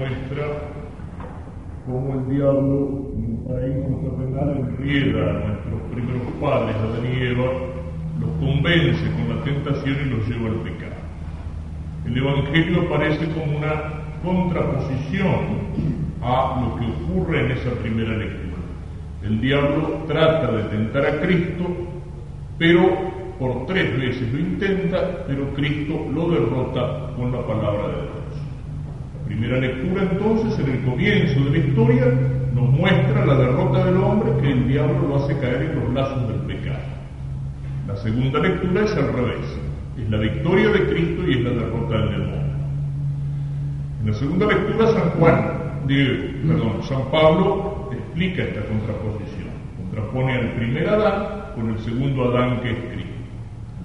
muestra cómo el diablo en un paraíso terrenal enrieda a nuestros primeros padres, Adán y Eva, los convence con la tentación y los lleva al pecado. El Evangelio aparece como una contraposición a lo que ocurre en esa primera lectura. El diablo trata de tentar a Cristo, pero por tres veces lo intenta, pero Cristo lo derrota con la palabra de Dios. Primera lectura entonces, en el comienzo de la historia, nos muestra la derrota del hombre que el diablo lo hace caer en los lazos del pecado. La segunda lectura es al revés, es la victoria de Cristo y es la derrota del demonio. En la segunda lectura San Juan, perdón, San Pablo explica esta contraposición, contrapone al primer Adán con el segundo Adán que es Cristo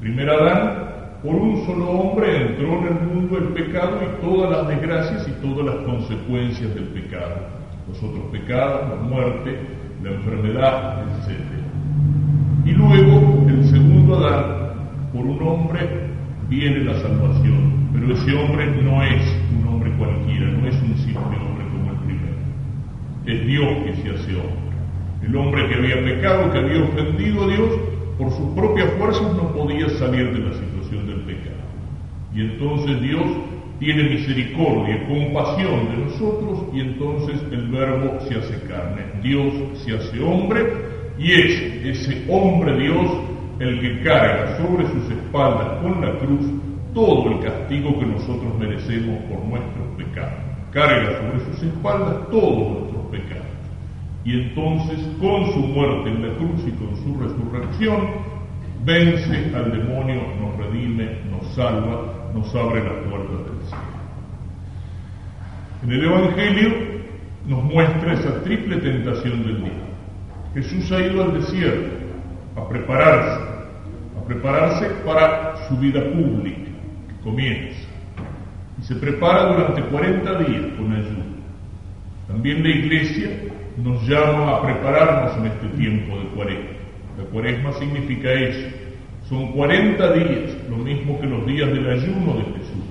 primer Adán, por un solo hombre entró en el mundo el pecado y todas las desgracias y todas las consecuencias del pecado. Los otros pecados, la muerte, la enfermedad, etc. Y luego, el segundo Adán, por un hombre viene la salvación. Pero ese hombre no es un hombre cualquiera, no es un simple hombre como el primero. Es Dios que se hace hombre. El hombre que había pecado, que había ofendido a Dios, por sus propias fuerzas no podía salir de la situación. Y entonces Dios tiene misericordia, compasión de nosotros y entonces el verbo se hace carne. Dios se hace hombre y es ese hombre Dios el que carga sobre sus espaldas con la cruz todo el castigo que nosotros merecemos por nuestros pecados. Carga sobre sus espaldas todos nuestros pecados y entonces con su muerte en la cruz y con su resurrección vence al demonio, nos redime, nos salva, nos abre las puertas del cielo. En el Evangelio nos muestra esa triple tentación del día. Jesús ha ido al desierto a prepararse, a prepararse para su vida pública que comienza. Y se prepara durante 40 días con ayuno. También la iglesia nos llama a prepararnos en este tiempo de cuaresma. La cuaresma significa eso. Son 40 días, lo mismo que los días del ayuno de Jesús.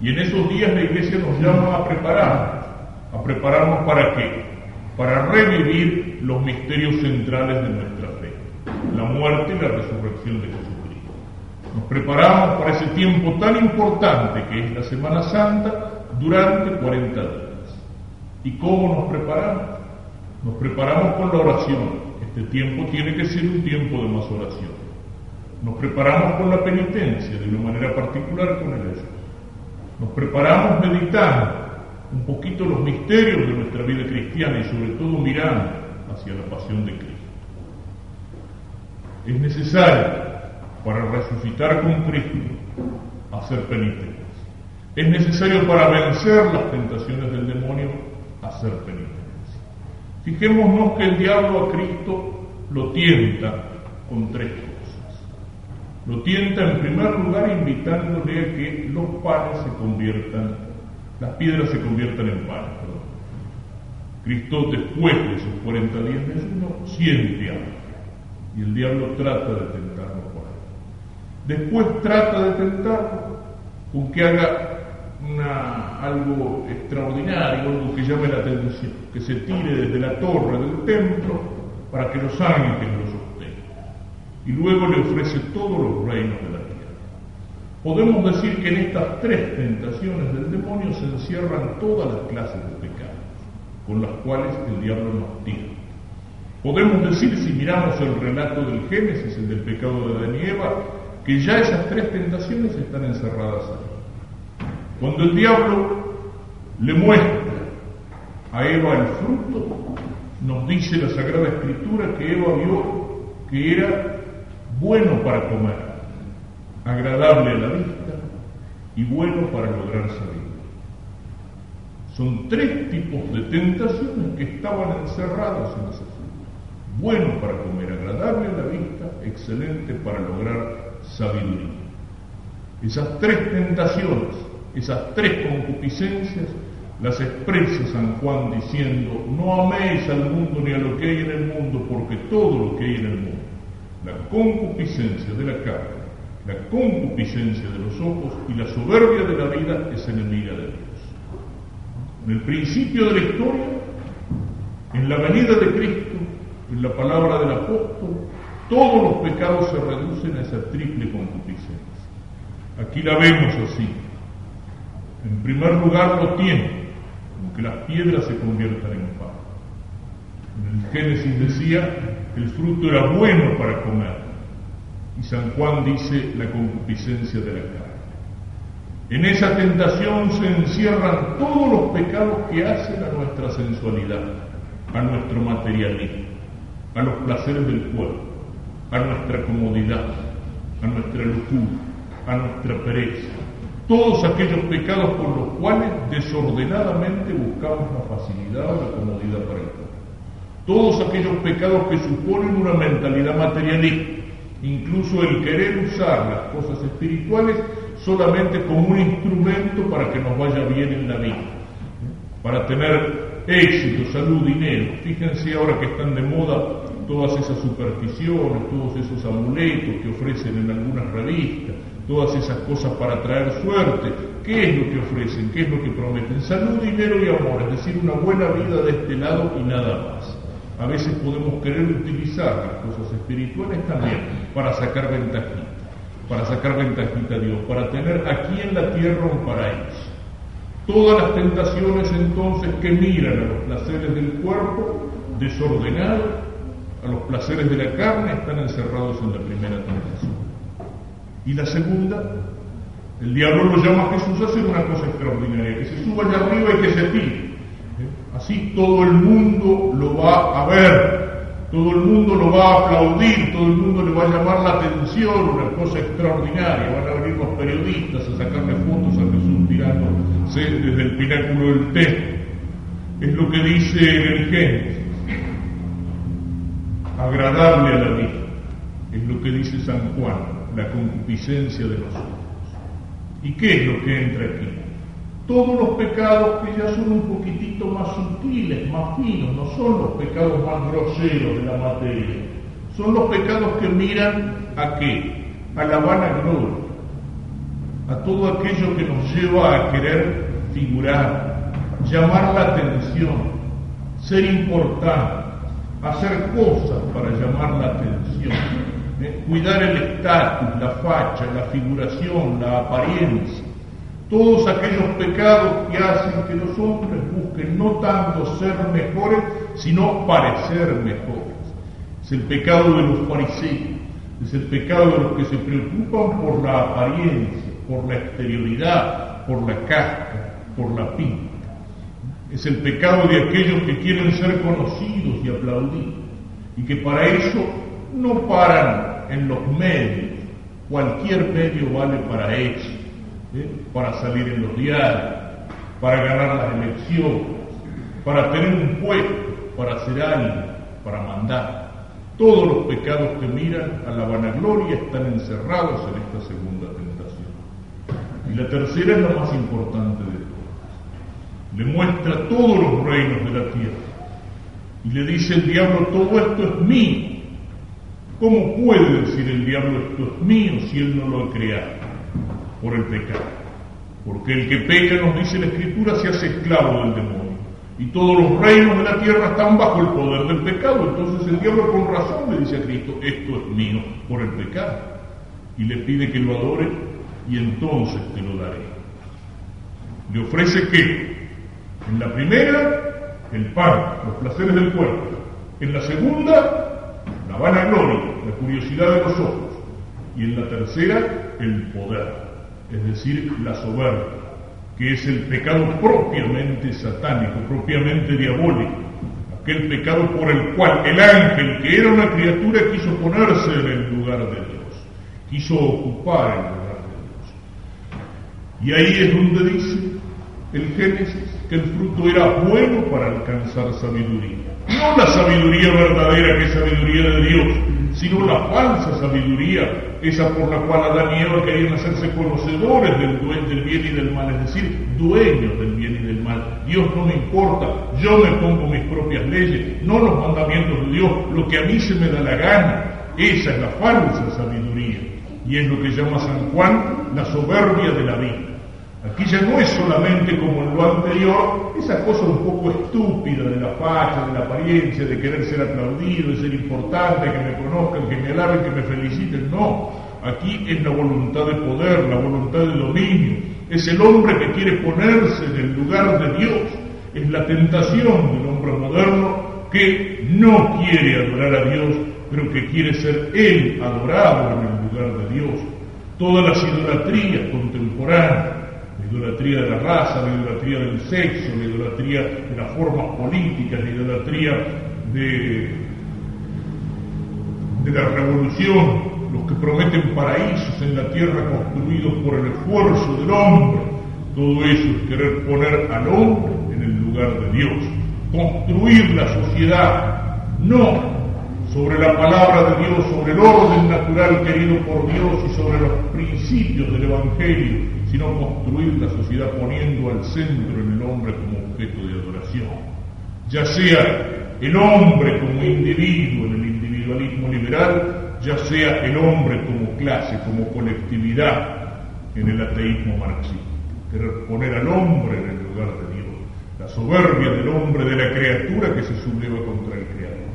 Y en esos días la iglesia nos llama a prepararnos. ¿A prepararnos para qué? Para revivir los misterios centrales de nuestra fe. La muerte y la resurrección de Jesucristo. Nos preparamos para ese tiempo tan importante que es la Semana Santa durante 40 días. ¿Y cómo nos preparamos? Nos preparamos con la oración. Este tiempo tiene que ser un tiempo de más oración. Nos preparamos con la penitencia, de una manera particular con el ayuno. Nos preparamos meditando un poquito los misterios de nuestra vida cristiana y sobre todo mirando hacia la pasión de Cristo. Es necesario para resucitar con Cristo hacer penitencia. Es necesario para vencer las tentaciones del demonio hacer penitencia. Fijémonos que el diablo a Cristo lo tienta con tres cosas. Lo tienta en primer lugar invitándole a que los panes se conviertan, las piedras se conviertan en panes. Cristo después de esos 40 días de ayuno siente hambre y el diablo trata de tentarlo por ahí. Después trata de tentarlo con que haga algo extraordinario, algo que llame la atención, que se tire desde la torre del templo para que los ángeles. Y luego le ofrece todos los reinos de la tierra. Podemos decir que en estas tres tentaciones del demonio se encierran todas las clases de pecados con las cuales el diablo nos tira. Podemos decir, si miramos el relato del Génesis, el del pecado de Adán y Eva, que ya esas tres tentaciones están encerradas ahí. Cuando el diablo le muestra a Eva el fruto, nos dice la Sagrada Escritura que Eva vio que era bueno para comer, agradable a la vista y bueno para lograr salir. Son tres tipos de tentaciones que estaban encerradas en ese fruto. Bueno para comer, agradable a la vista, excelente para lograr sabiduría. Esas tres tentaciones esas tres concupiscencias las expresa San Juan diciendo, no améis al mundo ni a lo que hay en el mundo, porque todo lo que hay en el mundo, la concupiscencia de la carne, la concupiscencia de los ojos y la soberbia de la vida es enemiga de Dios. En el principio de la historia, en la venida de Cristo, en la palabra del apóstol, todos los pecados se reducen a esa triple concupiscencia. Aquí la vemos así. En primer lugar lo tiene, que las piedras se conviertan en pan. En el Génesis decía el fruto era bueno para comer. Y San Juan dice la concupiscencia de la carne. En esa tentación se encierran todos los pecados que hacen a nuestra sensualidad, a nuestro materialismo, a los placeres del cuerpo, a nuestra comodidad, a nuestra locura, a nuestra pereza. Todos aquellos pecados por los cuales desordenadamente buscamos la facilidad o la comodidad para el cuerpo. Todos aquellos pecados que suponen una mentalidad materialista, incluso el querer usar las cosas espirituales solamente como un instrumento para que nos vaya bien en la vida, para tener éxito, salud, dinero. Fíjense ahora que están de moda todas esas supersticiones, todos esos amuletos que ofrecen en algunas revistas, todas esas cosas para traer suerte. ¿Qué es lo que ofrecen? ¿Qué es lo que prometen? Salud, dinero y amor, es decir, una buena vida de este lado y nada más. A veces podemos querer utilizar las cosas espirituales también para sacar ventajita para sacar ventajita a Dios, para tener aquí en la tierra un paraíso. Todas las tentaciones entonces que miran a los placeres del cuerpo desordenado, a los placeres de la carne, están encerrados en la primera tentación. Y la segunda, el diablo lo llama a Jesús a hacer una cosa extraordinaria, que se suba allá arriba y que se tire. Así todo el mundo lo va a ver, todo el mundo lo va a aplaudir, todo el mundo le va a llamar la atención, una cosa extraordinaria. Van a venir los periodistas a sacarle fotos a Jesús tirándose desde el pináculo del templo. Es lo que dice el Génesis. Agradable a la vida. Es lo que dice San Juan, la concupiscencia de los ojos. ¿Y qué es lo que entra aquí? Todos los pecados que ya son un poquitito más sutiles, más finos, no son los pecados más groseros de la materia, son los pecados que miran a qué? A la vanagloria, a todo aquello que nos lleva a querer figurar, llamar la atención, ser importante, hacer cosas para llamar la atención, ¿eh? cuidar el estatus, la facha, la figuración, la apariencia todos aquellos pecados que hacen que los hombres busquen no tanto ser mejores, sino parecer mejores. Es el pecado de los fariseos, es el pecado de los que se preocupan por la apariencia, por la exterioridad, por la casca, por la pinta. Es el pecado de aquellos que quieren ser conocidos y aplaudidos y que para eso no paran en los medios. Cualquier medio vale para eso para salir en los diarios, para ganar las elecciones, para tener un puesto, para hacer algo, para mandar. Todos los pecados que miran a la vanagloria están encerrados en esta segunda tentación. Y la tercera es la más importante de todas. Le muestra todos los reinos de la tierra. Y le dice el diablo, todo esto es mío. ¿Cómo puede decir el diablo esto es mío si él no lo ha creado? Por el pecado. Porque el que peca, nos dice la Escritura, se hace esclavo del demonio. Y todos los reinos de la tierra están bajo el poder del pecado. Entonces el diablo con razón le dice a Cristo, esto es mío por el pecado. Y le pide que lo adore y entonces te lo daré. Le ofrece que en la primera, el pan, los placeres del cuerpo. En la segunda, la vanagloria, la curiosidad de los ojos. Y en la tercera, el poder es decir, la soberbia, que es el pecado propiamente satánico, propiamente diabólico, aquel pecado por el cual el ángel, que era una criatura, quiso ponerse en el lugar de Dios, quiso ocupar el lugar de Dios. Y ahí es donde dice el Génesis que el fruto era bueno para alcanzar sabiduría. No la sabiduría verdadera que es sabiduría de Dios, sino la falsa sabiduría, esa por la cual Adán y Eva querían hacerse conocedores del, del bien y del mal, es decir, dueños del bien y del mal. Dios no me importa, yo me pongo mis propias leyes, no los mandamientos de Dios, lo que a mí se me da la gana. Esa es la falsa sabiduría. Y es lo que llama San Juan la soberbia de la vida. Aquí ya no es solamente como en lo anterior, esa cosa un poco estúpida de la facha, de la apariencia, de querer ser aplaudido, de ser importante, que me conozcan, que me alaben, que me feliciten. No, aquí es la voluntad de poder, la voluntad de dominio. Es el hombre que quiere ponerse en el lugar de Dios. Es la tentación del hombre moderno que no quiere adorar a Dios, pero que quiere ser él adorado en el lugar de Dios. Todas las idolatrías contemporáneas idolatría de la raza, la idolatría del sexo, la idolatría de las formas políticas, la idolatría de, de la revolución, los que prometen paraísos en la tierra construidos por el esfuerzo del hombre. Todo eso es querer poner al hombre en el lugar de Dios, construir la sociedad, no sobre la palabra de Dios, sobre el orden natural querido por Dios y sobre los principios del Evangelio, sino construir la sociedad poniendo al centro en el hombre como objeto de adoración. Ya sea el hombre como individuo en el individualismo liberal, ya sea el hombre como clase, como colectividad en el ateísmo marxista. Querer poner al hombre en el lugar de Dios, la soberbia del hombre, de la criatura que se subleva contra el Creador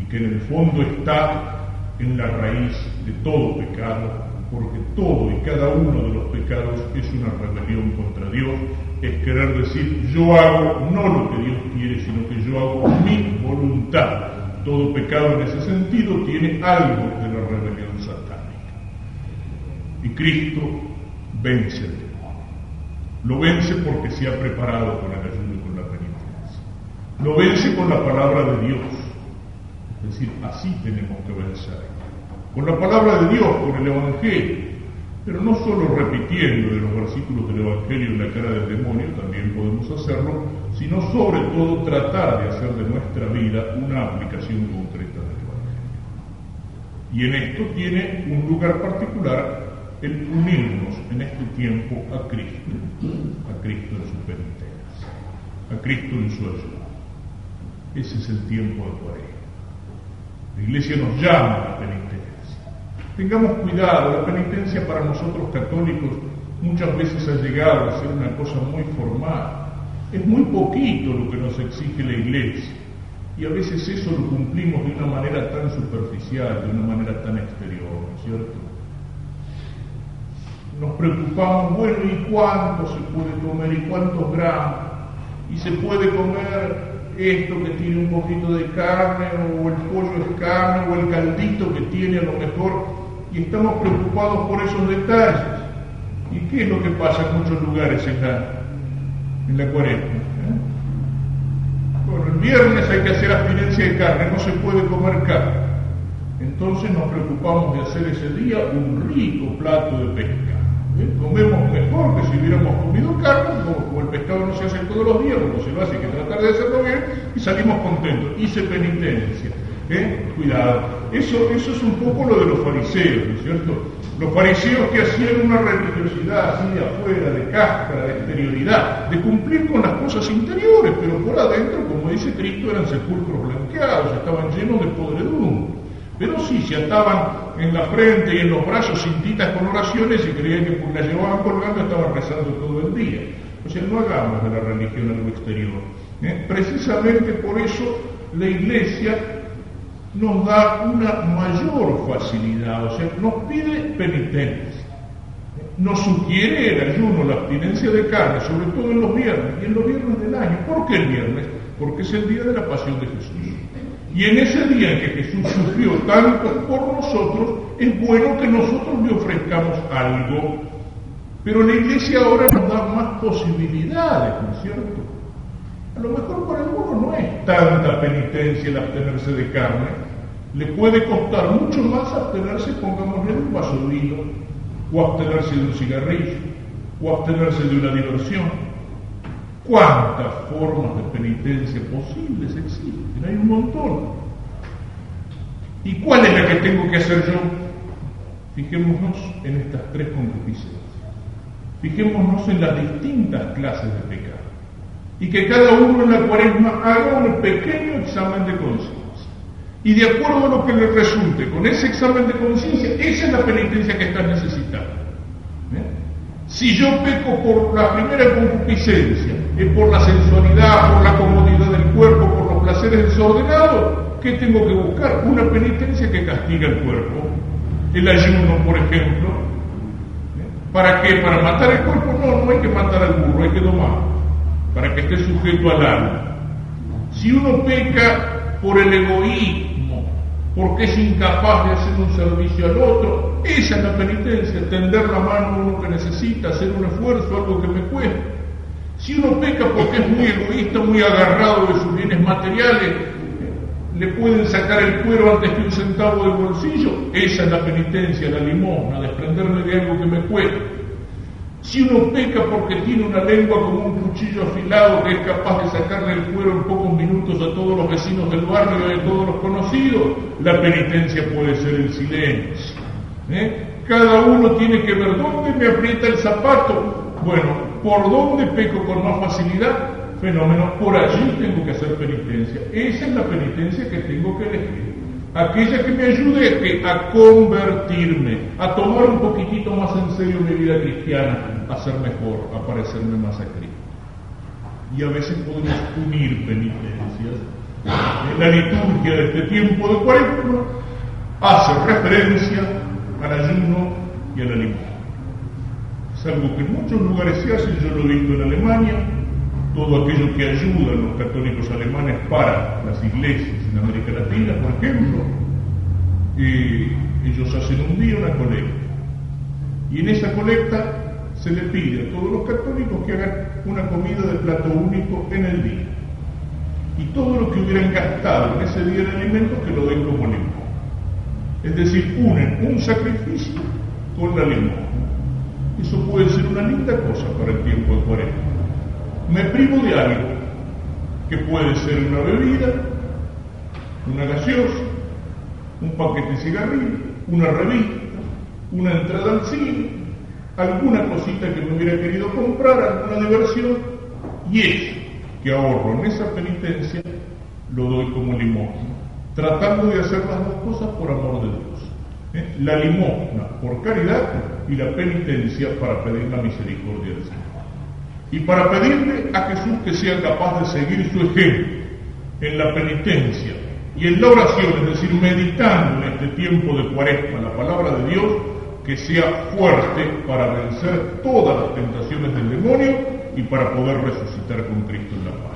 y que en el fondo está en la raíz de todo pecado, porque todo y cada uno de los pecados es una rebelión contra Dios, es querer decir yo hago no lo que Dios quiere, sino que yo hago mi voluntad. Todo pecado en ese sentido tiene algo de la rebelión satánica. Y Cristo vence el demonio. Lo vence porque se ha preparado con el ayuno y con la penitencia. Lo vence con la palabra de Dios es decir, así tenemos que vencer. Con la palabra de Dios, con el Evangelio. Pero no solo repitiendo de los versículos del Evangelio en la cara del demonio, también podemos hacerlo, sino sobre todo tratar de hacer de nuestra vida una aplicación concreta del Evangelio. Y en esto tiene un lugar particular el unirnos en este tiempo a Cristo, a Cristo en su penitencia, a Cristo en su ayuda. Ese es el tiempo de Cuaresma. La iglesia nos llama a la penitencia. Tengamos cuidado, la penitencia para nosotros católicos muchas veces ha llegado a ser una cosa muy formal. Es muy poquito lo que nos exige la iglesia. Y a veces eso lo cumplimos de una manera tan superficial, de una manera tan exterior, ¿no es cierto? Nos preocupamos, bueno, ¿y cuánto se puede comer? ¿Y cuántos gramos? ¿Y se puede comer esto que tiene un poquito de carne, o el pollo es carne, o el caldito que tiene a lo mejor, y estamos preocupados por esos detalles. ¿Y qué es lo que pasa en muchos lugares en la, en la cuarentena? Eh? Bueno, el viernes hay que hacer abstinencia de carne, no se puede comer carne. Entonces nos preocupamos de hacer ese día un rico plato de pesca. ¿Eh? Comemos mejor que si hubiéramos comido carne, como, el pescado no se hace todos los días, como se lo hace, hay que tratar de hacerlo bien, y salimos contentos. Hice penitencia. ¿Eh? Cuidado. Eso, eso es un poco lo de los fariseos, ¿no es cierto? Los fariseos que hacían una religiosidad así de afuera, de cáscara, de exterioridad, de cumplir con las cosas interiores, pero por adentro, como dice Cristo, eran sepulcros blanqueados, estaban llenos de podredumbre. Pero sí, se ataban en la frente y en los brazos cintitas con oraciones y creían que porque las llevaban colgando estaban rezando todo el día. O sea, no hagamos de la religión algo exterior. ¿eh? Precisamente por eso la Iglesia nos da una mayor facilidad, o sea, nos pide penitencia. Nos sugiere el ayuno, la abstinencia de carne, sobre todo en los viernes, y en los viernes del año. ¿Por qué el viernes? Porque es el día de la pasión de Jesús. Y en ese día en que Jesús sufrió tanto por nosotros, es bueno que nosotros le ofrezcamos algo. Pero la iglesia ahora nos da más posibilidades, ¿no es cierto? A lo mejor para algunos no es tanta penitencia el abstenerse de carne. Le puede costar mucho más abstenerse, pongámosle, de un vaso de vino, o abstenerse de un cigarrillo, o abstenerse de una diversión ¿Cuántas formas de penitencia posibles existen? Hay un montón. ¿Y cuál es la que tengo que hacer yo? Fijémonos en estas tres concupiscencias. Fijémonos en las distintas clases de pecado. Y que cada uno en la cuaresma haga un pequeño examen de conciencia. Y de acuerdo a lo que le resulte con ese examen de conciencia, esa es la penitencia que estás necesitando. Si yo peco por la primera concupiscencia, es por la sensualidad, por la comodidad del cuerpo, por los placeres desordenados, ¿qué tengo que buscar? Una penitencia que castiga el cuerpo. El ayuno, por ejemplo. ¿Para qué? ¿Para matar el cuerpo? No, no hay que matar al burro, hay que domar. Para que esté sujeto al alma. Si uno peca por el egoísmo, porque es incapaz de hacer un servicio al otro, esa es la penitencia, tender la mano a uno que necesita, hacer un esfuerzo, algo que me cueste. Si uno peca porque es muy egoísta, muy agarrado de sus bienes materiales, le pueden sacar el cuero antes que un centavo del bolsillo, esa es la penitencia, la limosna, desprenderme de algo que me cueste. Si uno peca porque tiene una lengua como un cuchillo afilado que es capaz de sacarle el cuero en pocos minutos a todos los vecinos del barrio y a todos los conocidos, la penitencia puede ser el silencio. ¿eh? Cada uno tiene que ver dónde me aprieta el zapato. Bueno, por dónde peco con más facilidad, fenómeno, por allí tengo que hacer penitencia. Esa es la penitencia que tengo que elegir aquella que me ayude a convertirme, a tomar un poquitito más en serio mi vida cristiana, a ser mejor, a parecerme más a Cristo. Y a veces podemos unir penitencias. La liturgia de este tiempo de cuaresma hace referencia al ayuno y al alimento. Es algo que en muchos lugares se hace, yo lo he visto en Alemania, todo aquello que ayuda a los católicos alemanes para las iglesias en América Latina, por ejemplo, ellos hacen un día una colecta. Y en esa colecta se le pide a todos los católicos que hagan una comida de plato único en el día. Y todo lo que hubieran gastado en ese día de alimentos que lo den como limón. Es decir, unen un sacrificio con la limón. Eso puede ser una linda cosa para el tiempo de cuarenta me privo de algo, que puede ser una bebida, una gaseosa, un paquete de cigarrillos, una revista, una entrada al cine, alguna cosita que me hubiera querido comprar, alguna diversión, y eso que ahorro en esa penitencia lo doy como limosna, tratando de hacer las dos cosas por amor de Dios. ¿eh? La limosna por caridad y la penitencia para pedir la misericordia del Señor y para pedirle a Jesús que sea capaz de seguir su ejemplo en la penitencia y en la oración, es decir, meditando en este tiempo de cuaresma la palabra de Dios, que sea fuerte para vencer todas las tentaciones del demonio y para poder resucitar con Cristo en la paz.